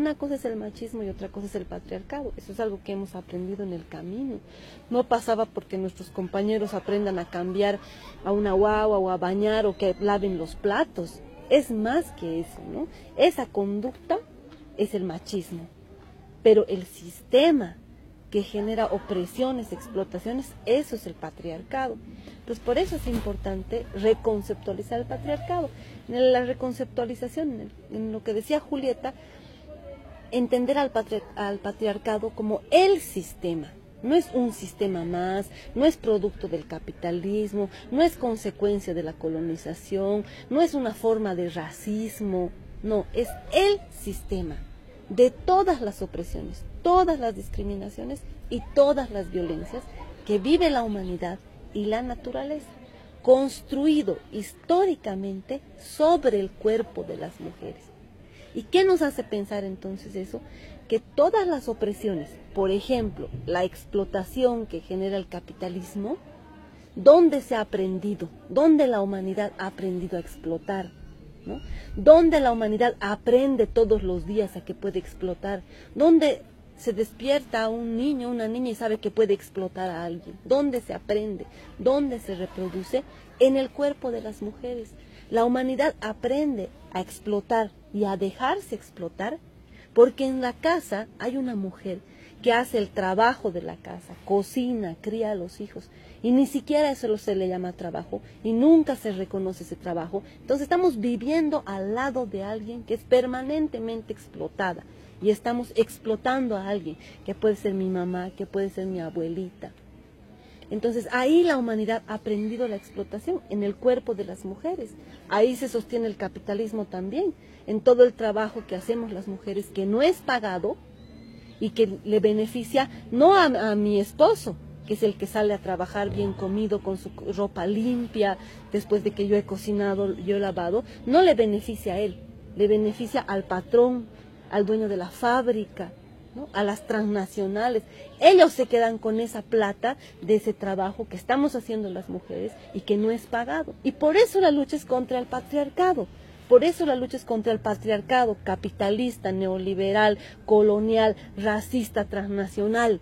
una cosa es el machismo y otra cosa es el patriarcado. Eso es algo que hemos aprendido en el camino. No pasaba porque nuestros compañeros aprendan a cambiar a una guagua o a bañar o que laven los platos. Es más que eso, ¿no? Esa conducta es el machismo. Pero el sistema que genera opresiones, explotaciones, eso es el patriarcado. Entonces, por eso es importante reconceptualizar el patriarcado. En la reconceptualización, en lo que decía Julieta, entender al, al patriarcado como el sistema. No es un sistema más, no es producto del capitalismo, no es consecuencia de la colonización, no es una forma de racismo, no, es el sistema de todas las opresiones, todas las discriminaciones y todas las violencias que vive la humanidad y la naturaleza, construido históricamente sobre el cuerpo de las mujeres. ¿Y qué nos hace pensar entonces eso? Que todas las opresiones, por ejemplo, la explotación que genera el capitalismo, ¿dónde se ha aprendido? ¿Dónde la humanidad ha aprendido a explotar? ¿no? ¿Dónde la humanidad aprende todos los días a que puede explotar? ¿Dónde se despierta un niño, una niña y sabe que puede explotar a alguien? ¿Dónde se aprende? ¿Dónde se reproduce? En el cuerpo de las mujeres. La humanidad aprende a explotar y a dejarse explotar porque en la casa hay una mujer que hace el trabajo de la casa, cocina, cría a los hijos, y ni siquiera eso se le llama trabajo, y nunca se reconoce ese trabajo. Entonces estamos viviendo al lado de alguien que es permanentemente explotada, y estamos explotando a alguien, que puede ser mi mamá, que puede ser mi abuelita. Entonces ahí la humanidad ha aprendido la explotación en el cuerpo de las mujeres. Ahí se sostiene el capitalismo también, en todo el trabajo que hacemos las mujeres que no es pagado, y que le beneficia no a, mi esposo, que es el que sale a trabajar bien comido, con su ropa limpia, después de que yo he cocinado, yo he lavado, no le beneficia a él, le beneficia al patrón, al dueño de la fábrica, a las transnacionales. Ellos se quedan con esa plata de ese trabajo que estamos haciendo las mujeres y que no es pagado. Y por eso la lucha es contra el patriarcado. Por eso la lucha es contra el patriarcado capitalista, neoliberal, colonial, racista, transnacional.